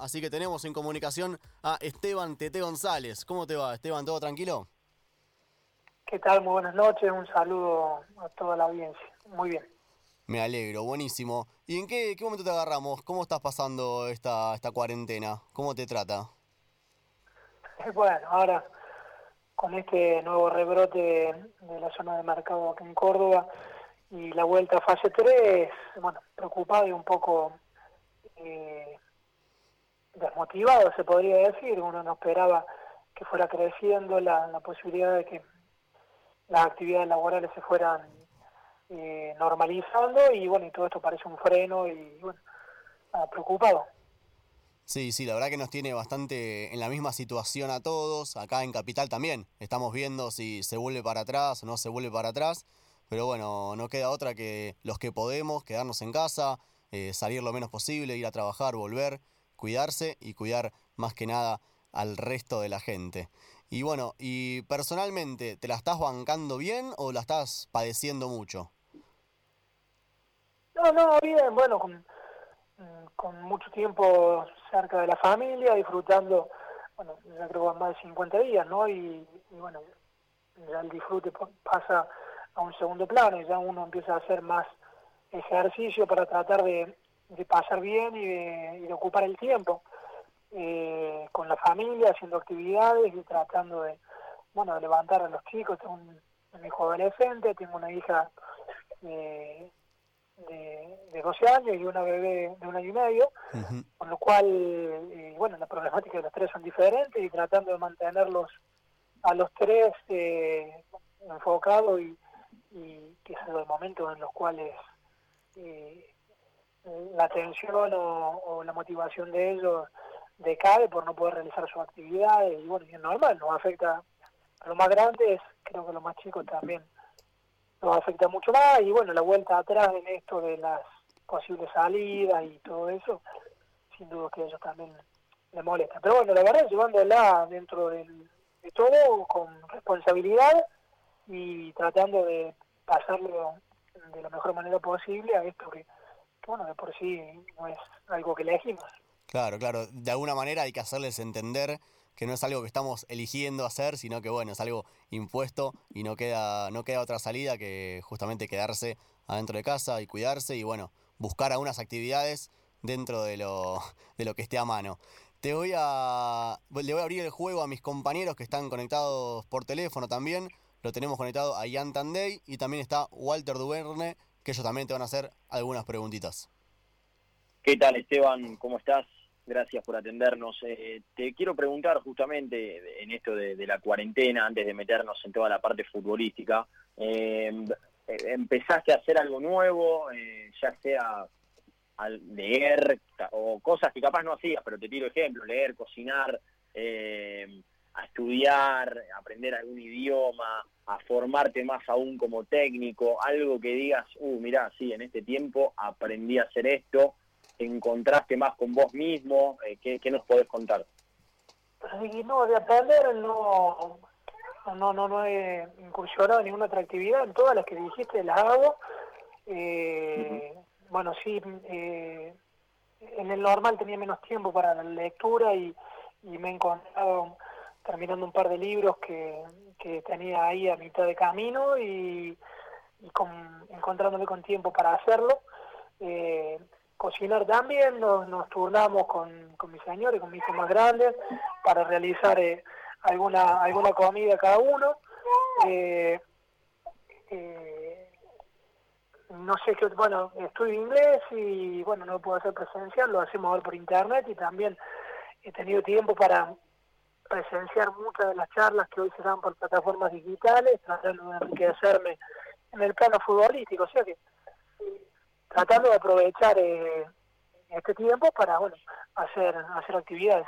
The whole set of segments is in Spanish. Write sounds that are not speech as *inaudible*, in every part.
Así que tenemos en comunicación a Esteban Tete González. ¿Cómo te va, Esteban? ¿Todo tranquilo? ¿Qué tal? Muy buenas noches. Un saludo a toda la audiencia. Muy bien. Me alegro, buenísimo. ¿Y en qué, qué momento te agarramos? ¿Cómo estás pasando esta, esta cuarentena? ¿Cómo te trata? *laughs* Bueno, ahora con este nuevo rebrote de, la zona de mercado aquí en Córdoba y la vuelta a fase 3, bueno, preocupado y un poco eh, desmotivado, se podría decir. Uno no esperaba que fuera creciendo la, la posibilidad de que las actividades laborales se fueran eh, normalizando y bueno, y todo esto parece un freno y bueno, preocupado. Sí, sí, la verdad que nos tiene bastante en la misma situación a todos. Acá en Capital también estamos viendo si se vuelve para atrás o no se vuelve para atrás. Pero bueno, no queda otra que los que podemos quedarnos en casa, eh, salir lo menos posible, ir a trabajar, volver, cuidarse y cuidar más que nada al resto de la gente. Y bueno, y personalmente, ¿te la estás bancando bien o la estás padeciendo mucho? No, no, bien, bueno, con, con mucho tiempo cerca de la familia, disfrutando, bueno, ya creo que más de 50 días, ¿no? Y, bueno, ya el disfrute pasa a un segundo plano y ya uno empieza a hacer más ejercicio para tratar de, pasar bien y de, ocupar el tiempo eh, con la familia, haciendo actividades y tratando de, bueno, de levantar a los chicos. Tengo un, hijo adolescente, tengo una hija eh, de, de 12 años y una bebé de un año y medio, con lo cual, eh, bueno, las problemáticas de los tres son diferentes y tratando de mantenerlos a los tres eh, enfocados y, que es el momento en los cuales eh, la atención o, la motivación de ellos decae por no poder realizar sus actividades y bueno, es normal, nos afecta a los más grandes, creo que a los más chicos también nos afecta mucho más y bueno, la vuelta atrás en esto de las posibles salidas y todo eso, sin duda que a ellos también les molesta. Pero bueno, la verdad, llevándola dentro del, de todo con responsabilidad y tratando de pasarlo de la mejor manera posible a esto que, bueno, de por sí no es algo que elegimos. Claro, claro, de alguna manera hay que hacerles entender que no es algo que estamos eligiendo hacer, sino que bueno, es algo impuesto y no queda, no queda otra salida que justamente quedarse adentro de casa y cuidarse y bueno, buscar algunas actividades dentro de lo, de lo que esté a mano. Te voy a. Le voy a abrir el juego a mis compañeros que están conectados por teléfono también. Lo tenemos conectado a Ian Tandey y también está Walter Duverne, que ellos también te van a hacer algunas preguntitas. ¿Qué tal, Esteban? ¿Cómo estás? Gracias por atendernos. Eh, te quiero preguntar justamente en esto de, la cuarentena, antes de meternos en toda la parte futbolística, eh, eh, ¿empezaste a hacer algo nuevo, ya sea leer o cosas que capaz no hacías, pero te tiro ejemplo, leer, cocinar, a estudiar, aprender algún idioma, a formarte más aún como técnico, algo que digas, uh, mirá, sí, en este tiempo aprendí a hacer esto, encontraste más con vos mismo? Eh, ¿qué, nos podés contar? no, de aprender no, no, no, no he incursionado en ninguna otra actividad, en todas las que dijiste las hago. Eh, bueno, sí, eh, en el normal tenía menos tiempo para la lectura y, me he encontrado terminando un par de libros que, que tenía ahí a mitad de camino y, con, encontrándome con tiempo para hacerlo. Eh, cocinar también, nos, turnamos con, con mis señores, con mis hijos más grandes, para realizar eh, alguna, alguna comida cada uno. Eh, eh, no sé qué, bueno, estudio inglés y bueno, no lo puedo hacer presencial, lo hacemos ahora por internet y también he tenido tiempo para presenciar muchas de las charlas que hoy se dan por plataformas digitales, tratando de enriquecerme en el plano futbolístico, o sea que tratando de aprovechar eh, este tiempo para bueno hacer hacer actividades.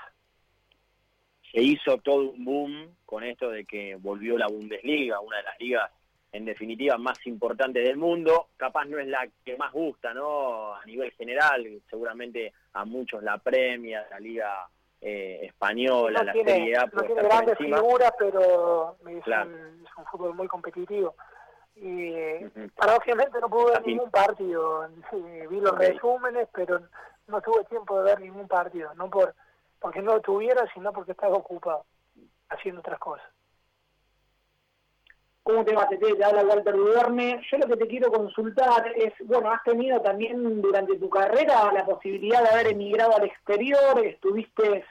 Se hizo todo un boom con esto de que volvió la Bundesliga una de las ligas en definitiva más importantes del mundo. Capaz no es la que más gusta no a nivel general seguramente a muchos la premia la liga eh, española la Serie A no tiene grandes figuras pero es, un, es un fútbol muy competitivo Y paradójicamente no pude ver ningún partido. vi los resúmenes, pero no tuve tiempo de ver ningún partido. No por porque no lo tuviera, sino porque estaba ocupado haciendo otras cosas. ¿Cómo te va, Tete? Te habla Walter. Yo lo que te quiero consultar es, bueno, has tenido también durante tu carrera la posibilidad de haber emigrado al exterior, estuviste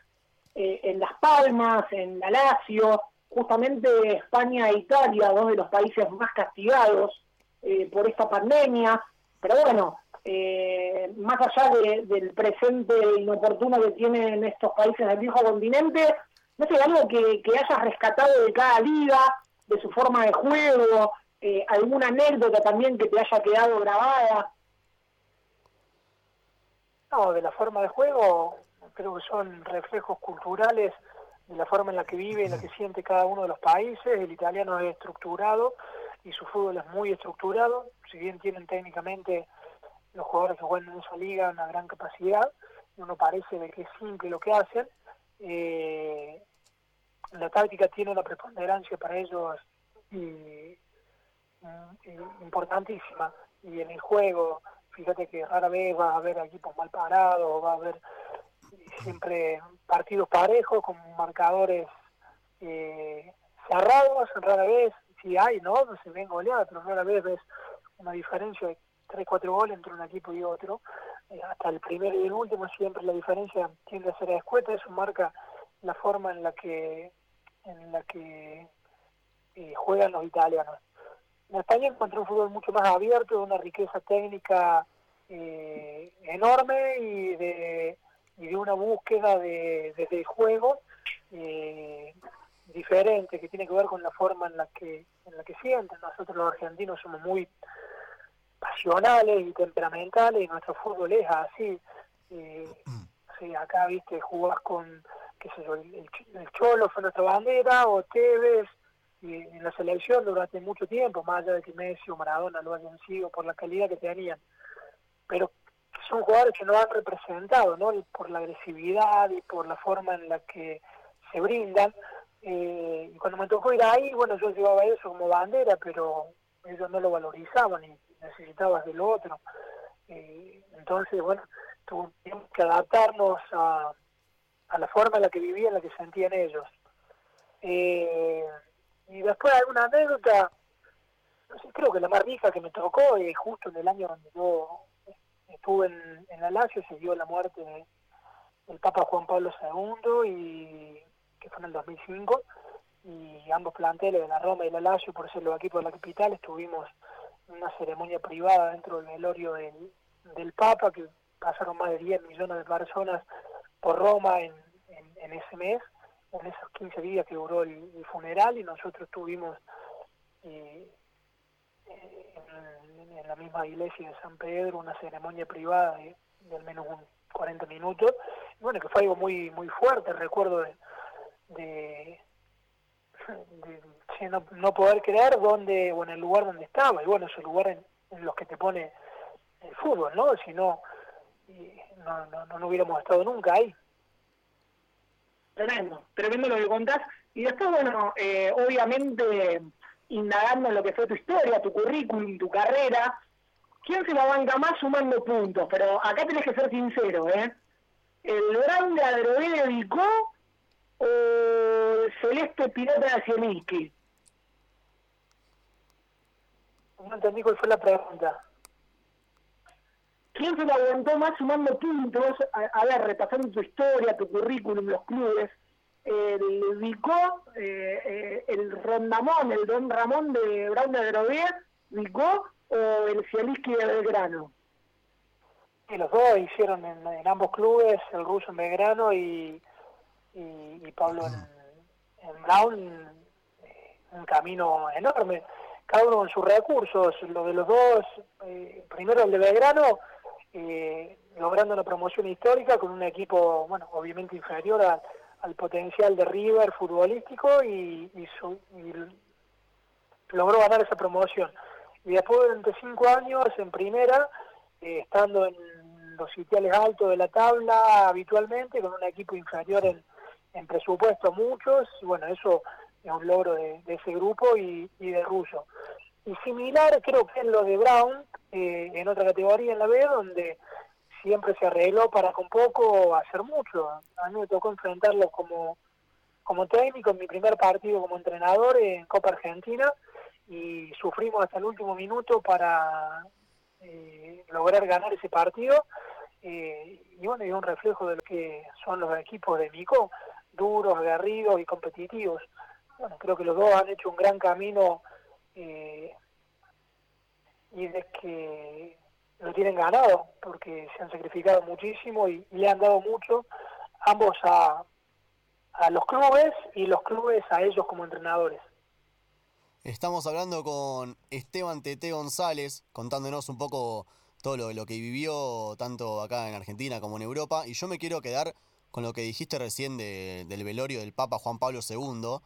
eh, en Las Palmas, en la Lazio, justamente España e Italia, dos de los países más castigados eh, por esta pandemia. Pero bueno, eh, más allá del presente inoportuno que tienen estos países del viejo continente, no sé, algo que, que hayas rescatado de cada liga, de su forma de juego, eh, alguna anécdota también que te haya quedado grabada. No, de la forma de juego, creo que son reflejos culturales de la forma en la que vive, en la que siente cada uno de los países. El italiano es estructurado y su fútbol es muy estructurado, si bien tienen técnicamente los jugadores que juegan en esa liga una gran capacidad, uno parece de que es simple lo que hacen. Eh, la táctica tiene una preponderancia para ellos y, importantísima. Y en el juego, fíjate que rara vez va a haber equipos mal parados, va a haber siempre partidos parejos con marcadores eh, cerrados, rara vez, si hay, ¿no? Se ven goleadas, pero rara vez ves una diferencia de 3, 4 goles entre un equipo y otro. Eh, hasta el primero y el último siempre la diferencia tiende a ser escueta, eso marca la forma en la que en la que eh, juegan los italianos. En España encontré un fútbol mucho más abierto, de una riqueza técnica eh, enorme y de, y de una búsqueda de, de, juego eh, diferente, que tiene que ver con la forma en la que en la que sienten. Nosotros los argentinos somos muy pasionales y temperamentales y nuestro fútbol es así. sí, acá, viste, jugás con qué sé yo, el, Cholo fue nuestra bandera, o Tevez, y en la selección durante mucho tiempo, más allá de que Messi o Maradona lo hayan sido por la calidad que tenían. Pero son jugadores que no han representado, ¿no? Por la agresividad y por la forma en la que se brindan. Eh, y cuando me tocó ir ahí, bueno, yo llevaba eso como bandera, pero ellos no lo valorizaban y necesitabas del otro. Eh, entonces, bueno, tuvimos que adaptarnos a, a la forma en la que vivían, en la que sentían ellos. Eh, y después alguna anécdota, no sé, creo que la más rica que me tocó, es justo en el año donde yo estuve en, en la Lazio, se dio la muerte del Papa Juan Pablo II, y que fue en el 2005, y ambos planteles de la Roma y la Lazio, por ser los equipos de la capital, estuvimos en una ceremonia privada dentro del velorio del, del Papa, que pasaron más de 10 millones de personas por Roma en, en, ese mes, en esos 15 días que duró el, funeral y nosotros estuvimos eh, en, la misma iglesia de San Pedro una ceremonia privada de, al menos 40 minutos, bueno, que fue algo muy muy fuerte, recuerdo de, de, no, poder creer dónde o en el lugar donde estaba, y bueno, ese lugar en, en los que te pone el fútbol, ¿no? Si no, no, no, no, hubiéramos estado nunca ahí. Tremendo, tremendo lo que contás. Y después, bueno, eh, obviamente, indagando en lo que fue tu historia, tu currículum, tu carrera, ¿quién se la banca más sumando puntos? Pero acá tenés que ser sincero, ¿eh? ¿El grande Adroé dedicó o el Celeste Pirata de Zielinski? No entendí cuál fue la pregunta. ¿Quién se lo aguantó más sumando puntos? A, ver, repasando tu historia, tu currículum, los clubes. El Vicó, eh, eh, el Rondamón, el Don Ramón de Brown de Grovier, Vicó o el Cieliski de Belgrano. Y los dos hicieron en, ambos clubes, el ruso en Belgrano y, y, Pablo en, Brown, eh, un camino enorme cada uno con sus recursos. Lo de los dos, primero el de Belgrano, eh, logrando una promoción histórica con un equipo, bueno, obviamente inferior al potencial de River futbolístico y, logró ganar esa promoción. Y después durante cinco años en primera, eh, estando en los sitiales altos de la tabla habitualmente, con un equipo inferior en, presupuesto a muchos, y bueno, eso es un logro de, ese grupo y, de Russo. y similar creo que es lo de Brown eh, en otra categoría en la B, donde siempre se arregló para con poco hacer mucho. A mí me tocó enfrentarlo como, como técnico en mi primer partido como entrenador en Copa Argentina y sufrimos hasta el último minuto para eh, lograr ganar ese partido. Eh, y bueno, es un reflejo de lo que son los equipos de Mico, duros, aguerridos y competitivos. Bueno, creo que los dos han hecho un gran camino eh, y es que lo tienen ganado porque se han sacrificado muchísimo y, le han dado mucho ambos a, a los clubes y los clubes a ellos como entrenadores. Estamos hablando con Esteban Tete González, contándonos un poco todo lo, lo, que vivió tanto acá en Argentina como en Europa. Y yo me quiero quedar con lo que dijiste recién del velorio del Papa Juan Pablo II.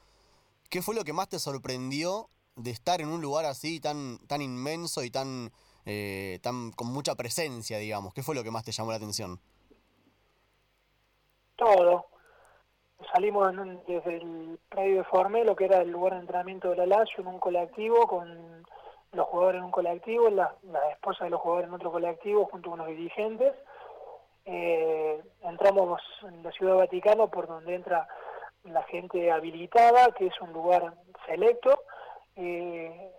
¿Qué fue lo que más te sorprendió de estar en un lugar así tan, tan inmenso y tan, eh, tan con mucha presencia, digamos? ¿Qué fue lo que más te llamó la atención? Todo salimos desde el predio de Formelo, que era el lugar de entrenamiento de la Lazio, en un colectivo, con los jugadores en un colectivo, la, la esposa de los jugadores en otro colectivo, junto con los dirigentes. Eh, entramos en la Ciudad Vaticano, por donde entra la gente habilitada, que es un lugar selecto. Eh,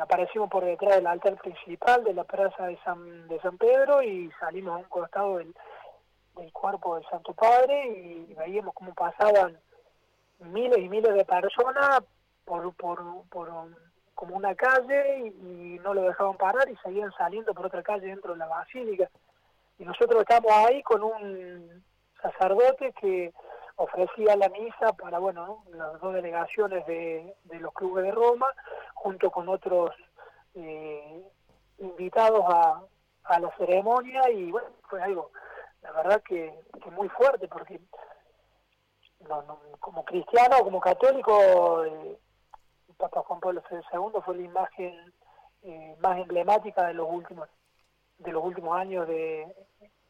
aparecimos por detrás del altar principal de la plaza de San, de San Pedro y salimos a un costado del el cuerpo del Santo Padre y veíamos cómo pasaban miles y miles de personas por, por, por como una calle y, no lo dejaban parar y seguían saliendo por otra calle dentro de la basílica. Y nosotros estamos ahí con un sacerdote que ofrecía la misa para, bueno, las dos delegaciones de, de los clubes de Roma, junto con otros eh, invitados a, a la ceremonia y bueno, fue algo la verdad que, que muy fuerte, porque como cristiano, como católico, el Papa Juan Pablo II fue la imagen eh, más emblemática de los últimos de los últimos años de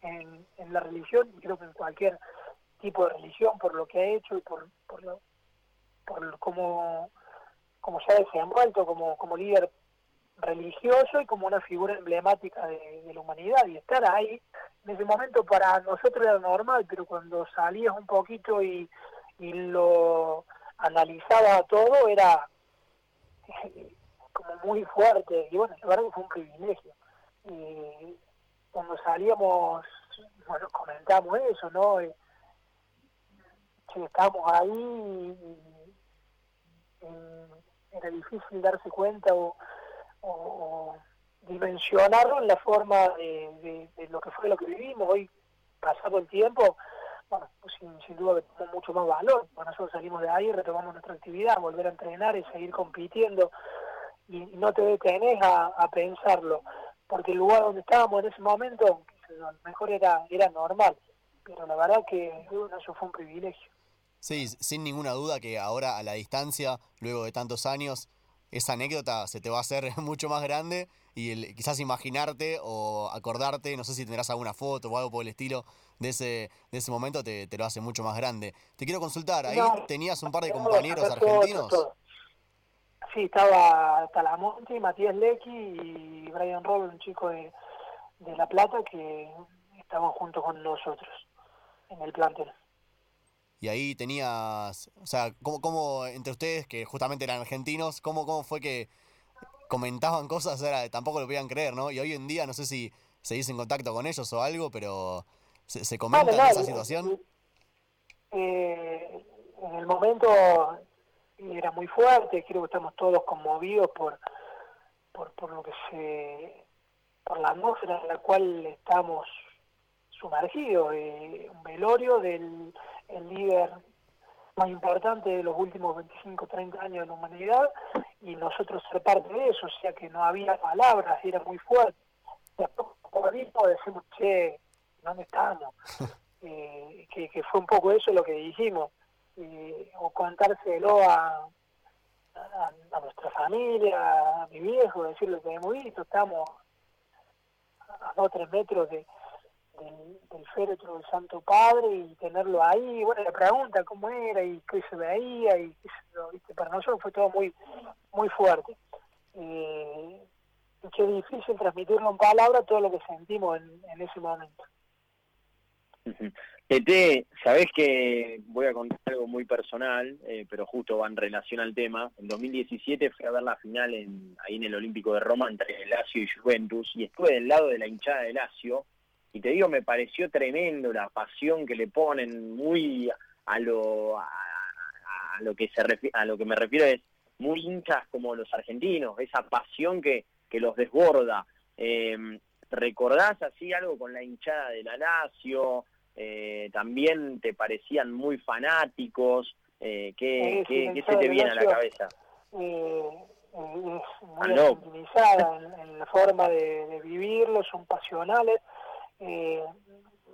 en, la religión y creo que en cualquier tipo de religión por lo que ha hecho y por por, lo, por cómo, cómo se ha desenvuelto como, como líder religioso y como una figura emblemática de, la humanidad. Y estar ahí en ese momento para nosotros era normal pero cuando salías un poquito y, lo analizaba todo era *laughs* como muy fuerte. Y bueno verdad que fue un privilegio. Y cuando salíamos bueno comentamos eso no y, estábamos ahí era difícil darse cuenta o o, dimensionarlo en la forma de, lo que fue lo que vivimos. Hoy, pasado el tiempo, bueno, pues sin, duda que mucho más valor. Nosotros salimos de ahí, retomamos nuestra actividad, volver a entrenar y seguir compitiendo. Y, no te detenés a, a, pensarlo, porque el lugar donde estábamos en ese momento, a lo mejor era, era normal, pero la verdad que eso fue un privilegio. Sí, sin ninguna duda que ahora a la distancia, luego de tantos años, esa anécdota se te va a hacer *laughs* mucho más grande y el, quizás imaginarte o acordarte, no sé si tendrás alguna foto o algo por el estilo de ese, de ese momento, te, te lo hace mucho más grande. Te quiero consultar, ahí tenías un par de compañeros argentinos. Sí, estaba Talamonte, Matías Lecky y Brian Robert, un chico de, de La Plata que estaban junto con nosotros en el plantel y ahí tenías, o sea, ¿cómo, cómo entre ustedes, que justamente eran argentinos, cómo, cómo fue que comentaban cosas, era, tampoco lo podían creer, ¿no? Y hoy en día, no sé si seguís en contacto con ellos o algo, pero ¿se, se comenta esa situación? Eh, en el momento era muy fuerte, creo que estamos todos conmovidos por, por, por lo que se, por la atmósfera en la cual estamos sumergidos, eh, un velorio del el líder más importante de los últimos 25, 30 años de la humanidad y nosotros ser parte de eso, o sea que no había palabras, era muy fuerte. Después, por decimos, che, ¿dónde estamos? *laughs* eh, que, que, fue un poco eso lo que dijimos, eh, o contárselo a, a, a, nuestra familia, a mi viejo, decir lo que hemos visto, estamos a dos o tres metros de, del, féretro del Santo Padre y tenerlo ahí, bueno, la pregunta cómo era y qué se veía y para nosotros fue todo muy muy fuerte. eh, qué difícil transmitirlo en palabras todo lo que sentimos en, ese momento. Tete, sabés que voy a contar algo muy personal, eh, pero justo va en relación al tema. En 2017 fui a ver la final en, ahí en el Olímpico de Roma entre Lazio y Juventus y estuve del lado de la hinchada de Lazio y te digo, me pareció tremendo la pasión que le ponen, muy a lo a, lo que se a lo que me refiero es muy hinchas como los argentinos, esa pasión que, que los desborda. Eh, ¿Recordás así algo con la hinchada de la Lazio? Eh, también te parecían muy fanáticos. Eh, ¿qué, qué, se te viene a la cabeza? Eh, es muy optimizada en, la forma de, vivirlo, son pasionales. Eh,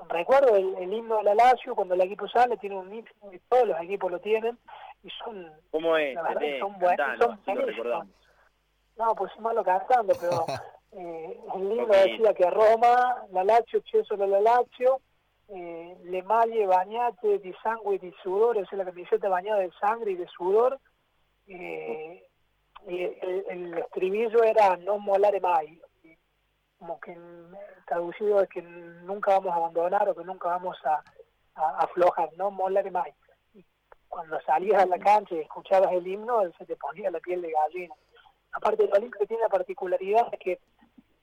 recuerdo el, himno de la Lazio, cuando el equipo sale, tiene un himno, y todos los equipos lo tienen, y son, ¿Cómo es? son buenos, son No, pues es malo cantando, pero *laughs* eh, el himno decía que Roma, la Lazio, Cesolo la Lazio, eh, le maglie bañate di sangue y di sudore, o sea, la camiseta bañada de sangre y de sudor, eh, y el, estribillo era no molare mai, como que traducido es que nunca vamos a abandonar o que nunca vamos a, aflojar, no molare mai. Y cuando salías a la cancha y escuchabas el himno, se te ponía la piel de gallina. Aparte, el Olimpia tiene la particularidad de que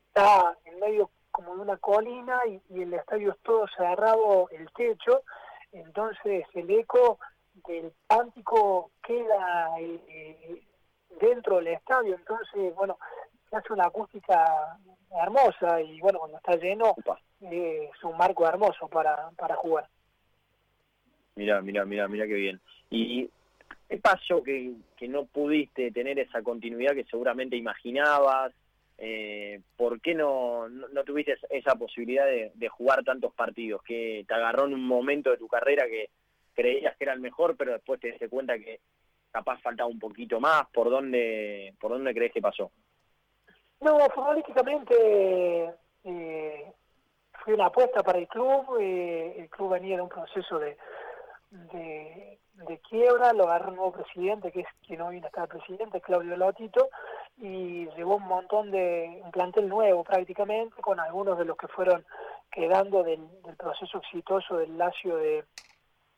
está en medio como de una colina y, el estadio es todo cerrado, el techo, entonces el eco del cántico queda eh, dentro del estadio, entonces, bueno, se hace una acústica hermosa y bueno, cuando está lleno eh, es un marco hermoso para, para jugar. Mira, mira, mira, mira qué bien. ¿Y qué pasó que, que no pudiste tener esa continuidad que seguramente imaginabas? eh, ¿por qué no, no, tuviste esa posibilidad de, jugar tantos partidos? Que te agarró en un momento de tu carrera que creías que era el mejor, pero después te diste cuenta que capaz faltaba un poquito más. ¿Por dónde, por dónde crees que pasó? No, futbolísticamente eh, fue una apuesta para el club. Eh, el club venía de un proceso de, de, quiebra, lo agarró un nuevo presidente, que es quien hoy está presidente, Claudio Lotito y llevó un montón de, un plantel nuevo prácticamente, con algunos de los que fueron quedando del, proceso exitoso del Lazio de,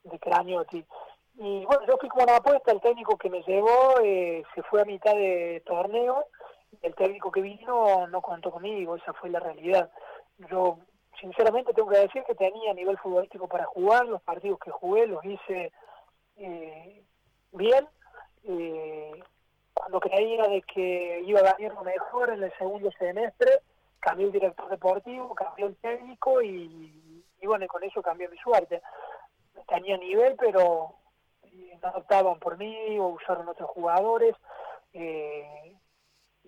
de. Y bueno, yo fui como una apuesta, el técnico que me llevó eh, se fue a mitad de torneo, el técnico que vino no contó conmigo, esa fue la realidad. Yo sinceramente tengo que decir que tenía nivel futbolístico para jugar, los partidos que jugué los hice eh, bien, eh, cuando creía de que iba a lo mejor en el segundo semestre, cambió el director deportivo, cambió el técnico y, bueno, con eso cambió mi suerte. Tenía nivel, pero eh, no optaban por mí o usaron otros jugadores. Eh,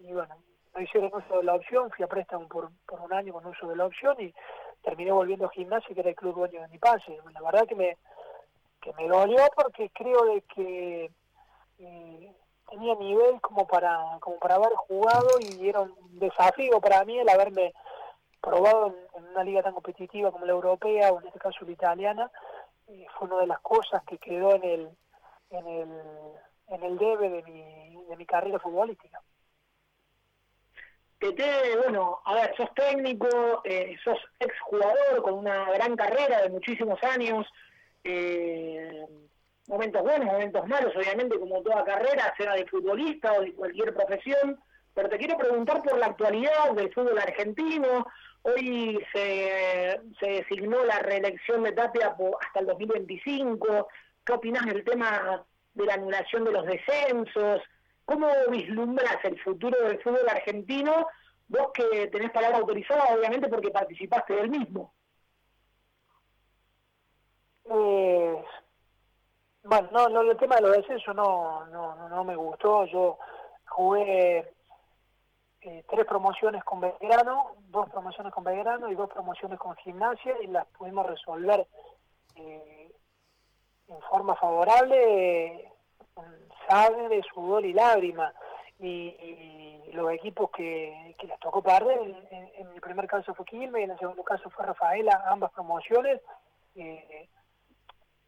y bueno, no hicieron uso de la opción, fui a préstamo por, por un año con uso de la opción y terminé volviendo a gimnasio, que era el club dueño de mi pase. La verdad que me, que me dolió porque creo de que eh, tenía nivel como para como para haber jugado y era un desafío para mí el haberme probado en, una liga tan competitiva como la europea o en este caso la italiana fue una de las cosas que quedó en el en el en el debe de mi, de mi carrera futbolística te bueno, a ver, sos técnico, eh, sos exjugador con una gran carrera de muchísimos años, eh, momentos buenos, momentos malos, obviamente como toda carrera, sea de futbolista o de cualquier profesión, pero te quiero preguntar por la actualidad del fútbol argentino. Hoy se, se designó la reelección de Tapia hasta el 2025. ¿Qué opinas del tema de la anulación de los descensos? ¿Cómo vislumbras el futuro del fútbol argentino? Vos que tenés palabra autorizada, obviamente, porque participaste del mismo. Eh, bueno, no, no, el tema de los descensos no, no, no, me gustó. Yo jugué eh, tres promociones con Belgrano, dos promociones con Belgrano y dos promociones con Gimnasia y las pudimos resolver eh, en forma favorable, sangre, sudor y lágrima. Y, los equipos que, que, les tocó perder, en, en, mi primer caso fue Quilmes y en el segundo caso fue Rafaela, ambas promociones. Eh,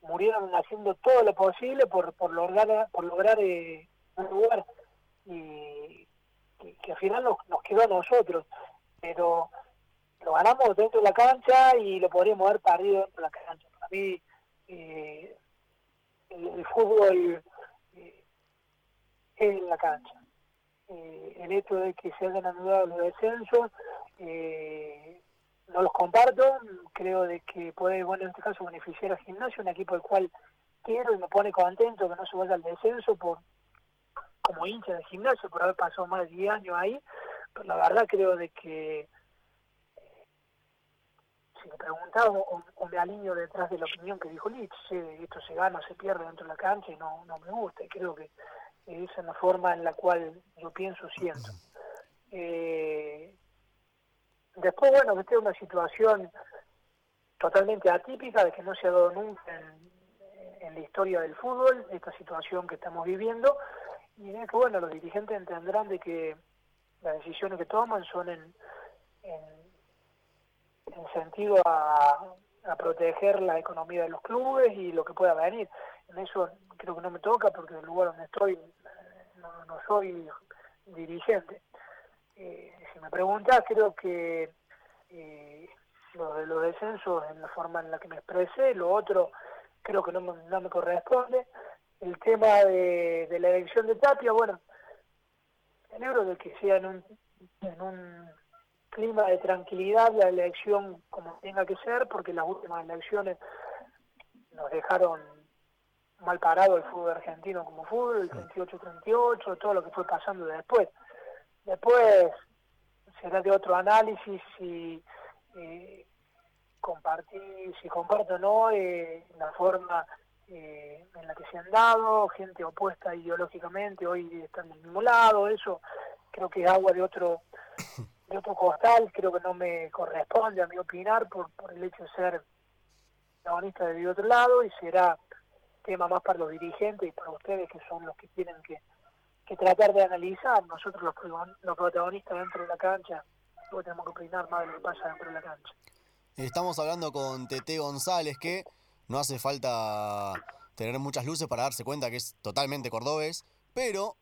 murieron haciendo todo lo posible por, por lograr, por lograr eh, un lugar y que, al final nos, nos quedó a nosotros, pero lo ganamos dentro de la cancha y lo podríamos haber perdido dentro de la cancha. Para mí, eh, el, fútbol en la cancha. Eh, el hecho de que se hayan anulado los descensos, no los comparto, creo de que puede, bueno, en este caso beneficiar al gimnasio, un equipo al cual quiero y me pone contento que no se vaya al descenso por como hincha del gimnasio por haber pasado más de 10 años ahí, pero la verdad creo de que si me preguntaba o, me alineo detrás de la opinión que dijo Lich, esto se gana, se pierde dentro de la cancha y no, no me gusta. Y creo que es la forma en la cual yo pienso, siento. Eh, después, bueno, que es una situación totalmente atípica, de que no se ha dado nunca en, la historia del fútbol, esta situación que estamos viviendo, y es que, bueno, los dirigentes entenderán de que las decisiones que toman son en en sentido a, proteger la economía de los clubes y lo que pueda venir. En eso creo que no me toca porque el lugar donde estoy eh, no, soy dirigente. Eh, si me preguntas, creo que eh, lo de los descensos en la forma en la que me expresé, lo otro creo que no me, no me corresponde. El tema de, de la elección de Tapia, bueno, celebro de que sea en un, en un clima de tranquilidad la elección como tenga que ser, porque las últimas elecciones nos dejaron mal parado el fútbol argentino como fútbol, el 38-38, todo lo que fue pasando después. Después será de otro análisis si eh, compartir, si comparto o no eh, la forma eh, en la que se han dado, gente opuesta ideológicamente, hoy están del mismo lado, eso creo que es agua de otro de otro costal, creo que no me corresponde a mi opinar por, por el hecho de ser protagonista de otro lado y será tema más para los dirigentes y para ustedes que son los que tienen que, tratar de analizar. Nosotros los, los protagonistas dentro de la cancha, luego tenemos que opinar más de lo que pasa dentro de la cancha. Estamos hablando con Tete González que no hace falta tener muchas luces para darse cuenta que es totalmente cordobés, pero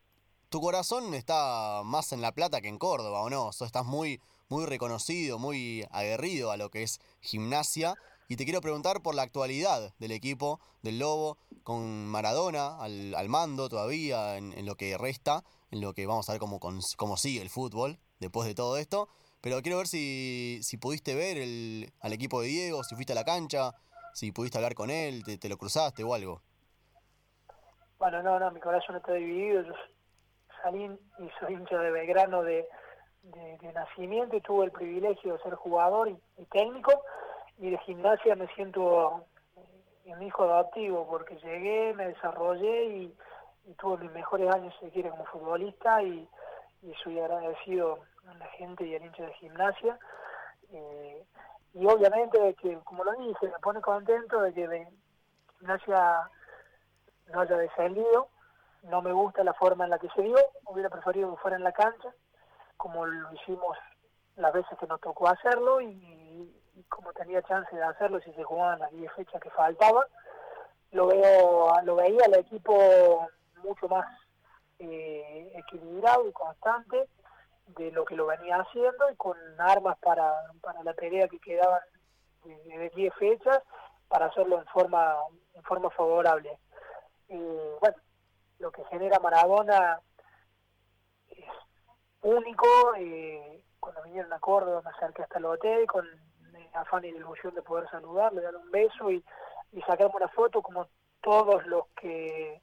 tu corazón está más en La Plata que en Córdoba, ¿o no? estás muy, muy reconocido, muy aguerrido a lo que es gimnasia. Y te quiero preguntar por la actualidad del equipo del Lobo, con Maradona al, mando todavía en, lo que resta, en lo que vamos a ver cómo, cómo sigue el fútbol después de todo esto. Pero quiero ver si, si pudiste ver el, al equipo de Diego, si fuiste a la cancha, si pudiste hablar con él, te, te lo cruzaste o algo. Bueno, no, no, mi corazón está dividido. Yo salí y soy hincha de Belgrano de, nacimiento y tuve el privilegio de ser jugador y, técnico y de gimnasia me siento un hijo adoptivo porque llegué, me desarrollé y, tuve mis mejores años si quiere como futbolista y, soy agradecido a la gente y al hincha de gimnasia. Eh, y obviamente que como lo dije me pone contento de que gimnasia no haya descendido no me gusta la forma en la que se dio, hubiera preferido que fuera en la cancha, como lo hicimos las veces que nos tocó hacerlo y, como tenía chance de hacerlo si se jugaban las 10 fechas que faltaban, lo veo lo veía el equipo mucho más eh, equilibrado y constante de lo que lo venía haciendo y con armas para, para la pelea que quedaban de 10 fechas para hacerlo en forma en forma favorable. Eh, bueno, lo que genera Maradona es único. Eh, cuando vinieron a Córdoba me acerqué hasta el hotel con afán y ilusión de poder saludarle, darle un beso y, y sacarme una foto como todos los que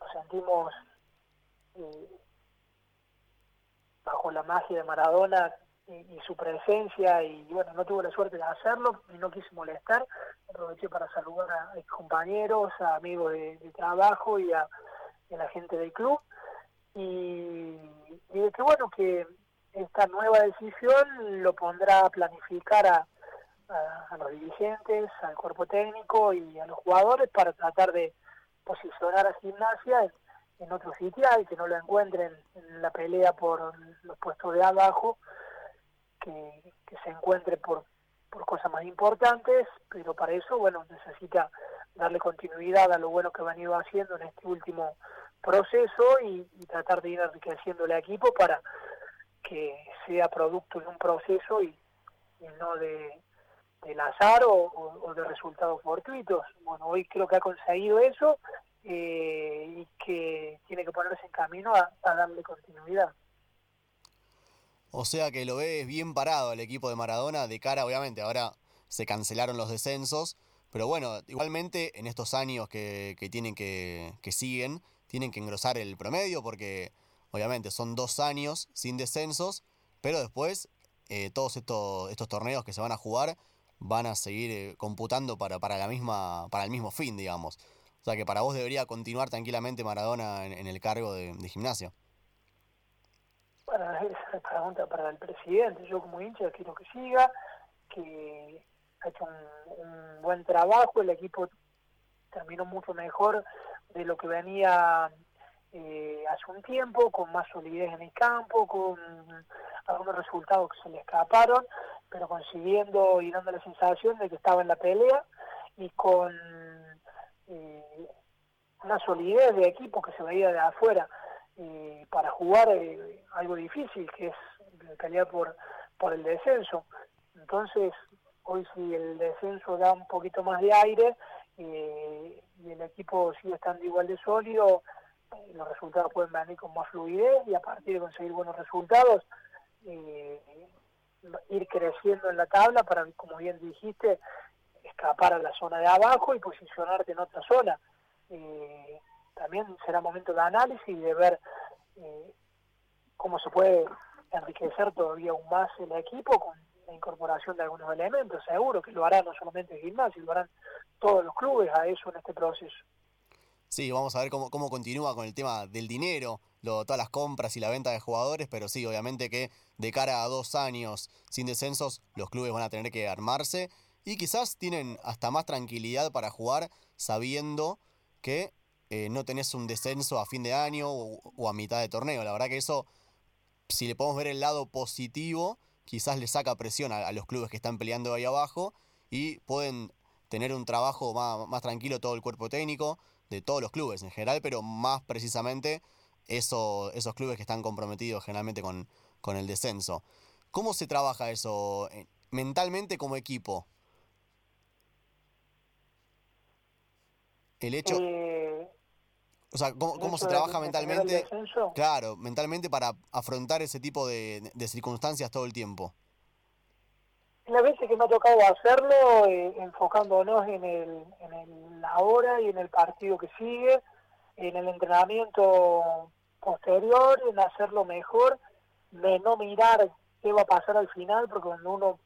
nos sentimos eh, bajo la magia de Maradona y, su presencia y bueno, no tuve la suerte de hacerlo y no quise molestar, aproveché para saludar a, mis compañeros, a amigos de, trabajo y a, la gente del club. Y, de que bueno, que esta nueva decisión lo pondrá a planificar a, a, los dirigentes, al cuerpo técnico y a los jugadores para tratar de posicionar a gimnasia en, en otro sitial, que no lo encuentren en la pelea por los puestos de abajo que, se encuentre por, por cosas más importantes, pero para eso, bueno, necesita darle continuidad a lo bueno que ha venido haciendo en este último proceso y, tratar de ir enriqueciendo el equipo para que sea producto de un proceso y, no de del azar o, de resultados fortuitos. Bueno, hoy creo que ha conseguido eso eh, y que tiene que ponerse en camino a, darle continuidad. O sea que lo ves bien parado el equipo de Maradona de cara, obviamente, ahora se cancelaron los descensos, pero bueno, igualmente en estos años que, que tienen que, que siguen, tienen que engrosar el promedio porque obviamente son dos años sin descensos, pero después eh, todos estos, estos torneos que se van a jugar van a seguir eh, computando para, para, la misma, para el mismo fin, digamos. O sea que para vos debería continuar tranquilamente Maradona en, el cargo de, gimnasio. Bueno, esa pregunta para el presidente. Yo como hincha quiero que siga, que ha hecho un, buen trabajo, el equipo terminó mucho mejor de lo que venía eh, hace un tiempo, con más solidez en el campo, con algunos resultados que se le escaparon, pero consiguiendo y dando la sensación de que estaba en la pelea y con eh, una solidez de equipo que se veía de afuera eh, para jugar eh, algo difícil, que es pelear por, por el descenso. Entonces, hoy si el descenso da un poquito más de aire y el equipo sigue estando igual de sólido, los resultados pueden venir con más fluidez y a partir de conseguir buenos resultados, ir creciendo en la tabla para, como bien dijiste, escapar a la zona de abajo y posicionarte en otra zona. Eh, también será momento de análisis y de ver eh, cómo se puede enriquecer todavía aún más el equipo con la incorporación de algunos elementos. Seguro que lo hará no solamente el gimnasio, lo harán todos los clubes a eso en este proceso. Sí, vamos a ver cómo, continúa con el tema del dinero, todas las compras y la venta de jugadores, pero sí, obviamente que de cara a dos años sin descensos, los clubes van a tener que armarse y quizás tienen hasta más tranquilidad para jugar sabiendo que eh, no tenés un descenso a fin de año o, a mitad de torneo. La verdad que eso, si le podemos ver el lado positivo, quizás le saca presión a, los clubes que están peleando ahí abajo y pueden tener un trabajo más tranquilo todo el cuerpo técnico de todos los clubes en general, pero más precisamente eso, esos clubes que están comprometidos generalmente con, con el descenso. ¿Cómo se trabaja eso eh, mentalmente como equipo? El hecho... Eh, o sea, ¿cómo, se trabaja mentalmente? Claro, mentalmente para afrontar ese tipo de, circunstancias todo el tiempo. Las veces que me ha tocado hacerlo, eh, enfocándonos en el, en el ahora y en el partido que sigue, en el entrenamiento posterior, en hacerlo mejor, de no mirar qué va a pasar al final, porque cuando uno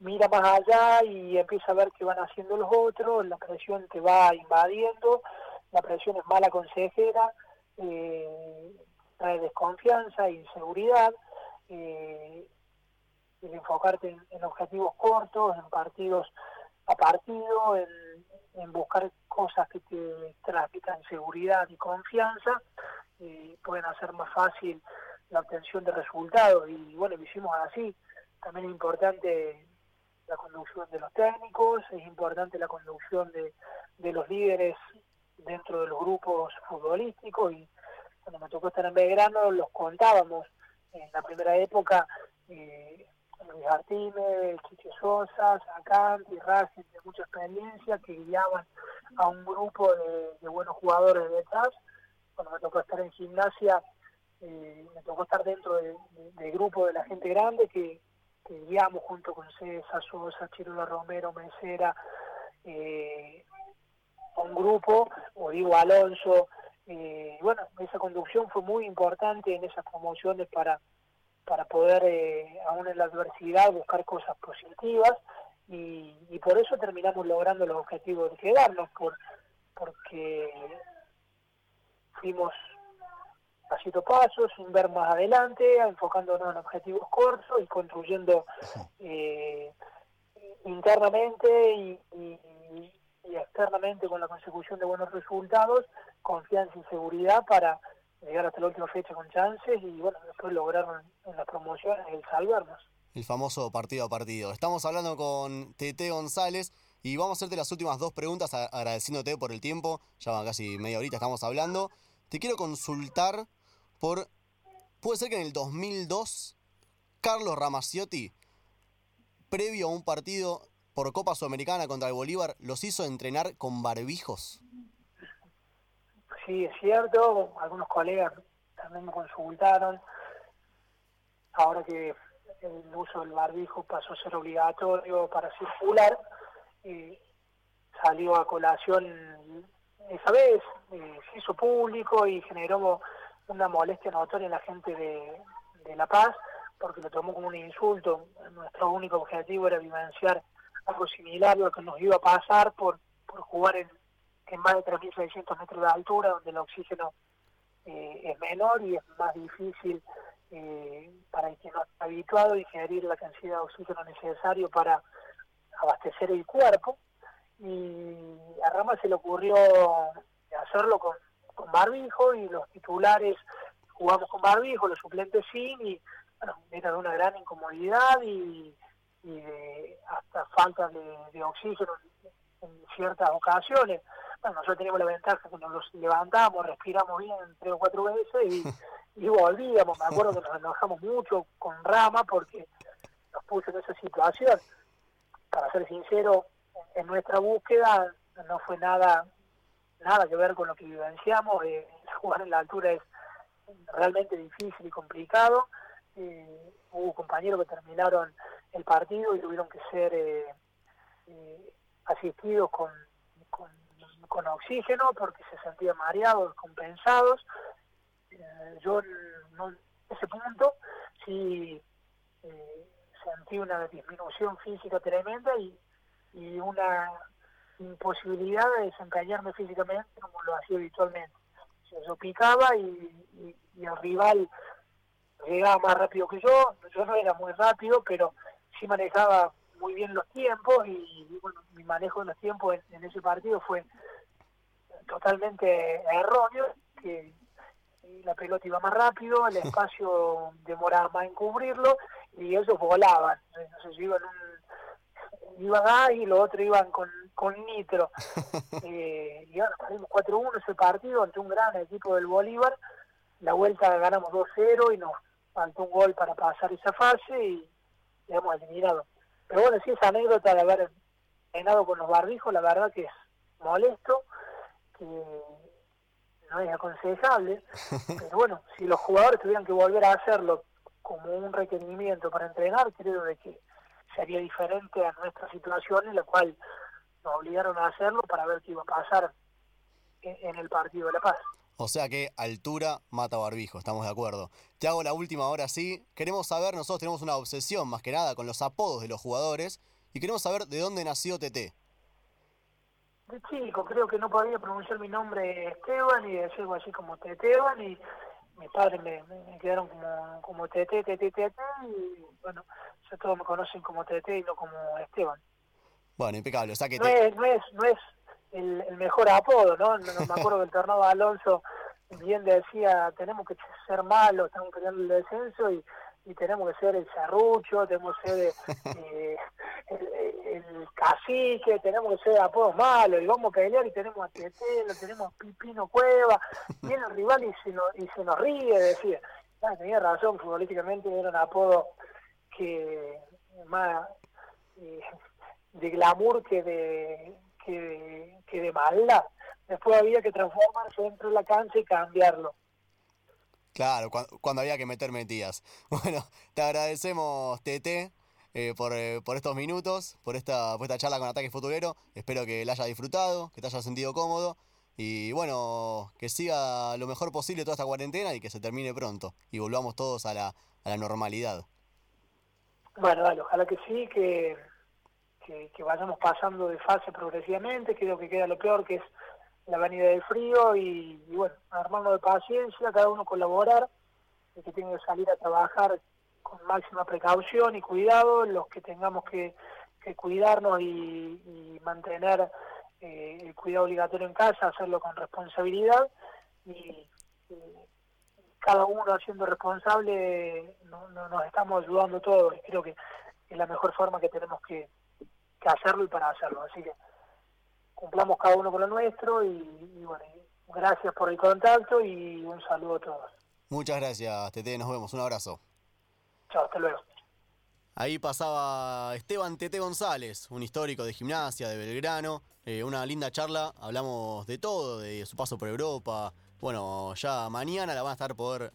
mira más allá y empieza a ver qué van haciendo los otros, la presión te va invadiendo, la presión es mala consejera, eh, trae desconfianza, inseguridad, eh, el enfocarte en, objetivos cortos, en partidos a partido, en, en buscar cosas que te transmitan seguridad y confianza, pueden hacer más fácil la obtención de resultados. Y bueno, lo hicimos así. También es importante la conducción de los técnicos, es importante la conducción de, de los líderes dentro de los grupos futbolísticos. Y cuando me tocó estar en Belgrano los contábamos. En la primera época eh, Luis Artime, Chiche Sosa, y Racing de mucha experiencia que guiaban a un grupo de, buenos jugadores detrás. Cuando me tocó estar en gimnasia, eh, me tocó estar dentro del grupo de la gente grande que, guiamos junto con César, Sosa, Chirola Romero, Mesera, eh, un grupo, o digo Alonso, eh, bueno, esa conducción fue muy importante en esas promociones para, para poder, eh, aún en la adversidad, buscar cosas positivas y, y, por eso terminamos logrando los objetivos de quedarnos, por, porque fuimos pasito a paso, sin ver más adelante, enfocándonos en objetivos cortos y construyendo eh, internamente y, externamente con la consecución de buenos resultados, confianza y seguridad para llegar hasta la última fecha con chances y bueno, después lograr en las promociones el salvarnos. El famoso partido a partido. Estamos hablando con Tete González y vamos a hacerte las últimas dos preguntas agradeciéndote por el tiempo. Ya van casi media horita estamos hablando. te quiero consultar por, puede ser que en el 2002, Carlos Ramaciotti, previo a un partido por Copa Sudamericana contra el Bolívar, los hizo entrenar con barbijos. Sí, es cierto, algunos colegas también me consultaron, ahora que el uso del barbijo pasó a ser obligatorio para circular, salió a colación esa vez, se hizo público y generó una molestia notoria en la gente de, La Paz, porque lo tomó como un insulto. Nuestro único objetivo era vivenciar algo similar a lo que nos iba a pasar por, por jugar en, en más de 3.600 metros de altura, donde el oxígeno eh, es menor y es más difícil eh, para el que no está habituado ingerir la cantidad de oxígeno necesario para abastecer el cuerpo. Y a Rama se le ocurrió hacerlo con, con barbijo y los titulares jugamos con barbijo, los suplentes sin, y bueno, era de una gran incomodidad y, hasta falta de, oxígeno en, ciertas ocasiones. Bueno, nosotros teníamos la ventaja que nos levantamos, respiramos bien tres o cuatro veces y *laughs* y volvíamos. Me acuerdo que nos enojamos mucho con Rama porque nos puso en esa situación. Para ser sincero, en nuestra búsqueda no fue nada nada que ver con lo que vivenciamos. Eh, jugar en la altura es realmente difícil y complicado. Eh, hubo compañeros que terminaron el partido y tuvieron que ser eh, eh, asistidos con, con, oxígeno porque se sentían mareados, descompensados yo en ese punto sí eh, sentí una disminución física tremenda y, y una imposibilidad de desempeñarme físicamente como lo hacía habitualmente. yo picaba y, el rival llegaba más rápido que yo, yo no era muy rápido, pero sí manejaba muy bien los tiempos y, bueno, mi manejo de los tiempos en, en ese partido fue totalmente erróneo, que la pelota iba más rápido, el espacio demoraba más en cubrirlo y ellos volaban. Entonces iban un, iban y los otros iban con, con nitro. *laughs* Eh, y bueno, perdimos 4-1 ese partido ante un gran equipo del Bolívar. La vuelta ganamos 2-0 y nos faltó un gol para pasar esa fase y hemos eliminado. Pero bueno, sí, esa anécdota de haber entrenado con los barbijos, la verdad que es molesto, que no es aconsejable, *laughs* pero bueno, si los jugadores tuvieran que volver a hacerlo como un requerimiento para entrenar, creo de que sería diferente a nuestra situación en la cual nos obligaron a hacerlo para ver qué iba a pasar en, el partido de La Paz. O sea que altura mata barbijo, estamos de acuerdo. Te hago la última ahora sí. Queremos saber, nosotros tenemos una obsesión más que nada con los apodos de los jugadores y queremos saber de dónde nació TT de chico, creo que no podía pronunciar mi nombre Esteban y decir algo así como Teteban y mis padres me, me, quedaron como, como Tete, Tete, Tete y bueno, ya todos me conocen como Tete y no como Esteban. Bueno, impecable, o sea que... No, es, no es, no es el, el mejor apodo, ¿no? No, me acuerdo que el tornado Alonso bien decía, tenemos que ser malos, estamos peleando el descenso y tenemos que ser el serrucho, tenemos que ser eh, el, cacique, tenemos que ser apodos malos, y vamos a pelear y tenemos a Tetelo, tenemos Pipino Cueva, viene el rival y se, nos, y se nos ríe, decía, ah, tenía razón, futbolísticamente era un apodo que más eh, de glamour que de, que, que de maldad. Después había que transformarse dentro de la cancha y cambiarlo. Claro, cuando, había que meter metías. *laughs* Bueno, te agradecemos, TT, eh, por, eh, por, estos minutos, por esta, por esta charla con Ataque Futbolero. Espero que la hayas disfrutado, que te hayas sentido cómodo. Y bueno, que siga lo mejor posible toda esta cuarentena y que se termine pronto. Y volvamos todos a la, a la normalidad. Bueno, dale, ojalá que sí, que, que, vayamos pasando de fase progresivamente. Creo que queda lo peor, que es la venida del frío y, bueno, armarnos de paciencia, cada uno colaborar, el que tiene que salir a trabajar con máxima precaución y cuidado, los que tengamos que, cuidarnos y, mantener eh, el cuidado obligatorio en casa, hacerlo con responsabilidad y, cada uno siendo responsable no, nos estamos ayudando todos y creo que es la mejor forma que tenemos que, que hacerlo y para hacerlo. Así que cumplamos cada uno con lo nuestro y, bueno, gracias por el contacto y un saludo a todos. Muchas gracias, Tete. Nos vemos. Un abrazo. Chao, hasta luego. Ahí pasaba Esteban Tete González, un histórico de gimnasia de Belgrano. Eh, una linda charla. Hablamos de todo, de su paso por Europa. Bueno, ya mañana la van a estar poder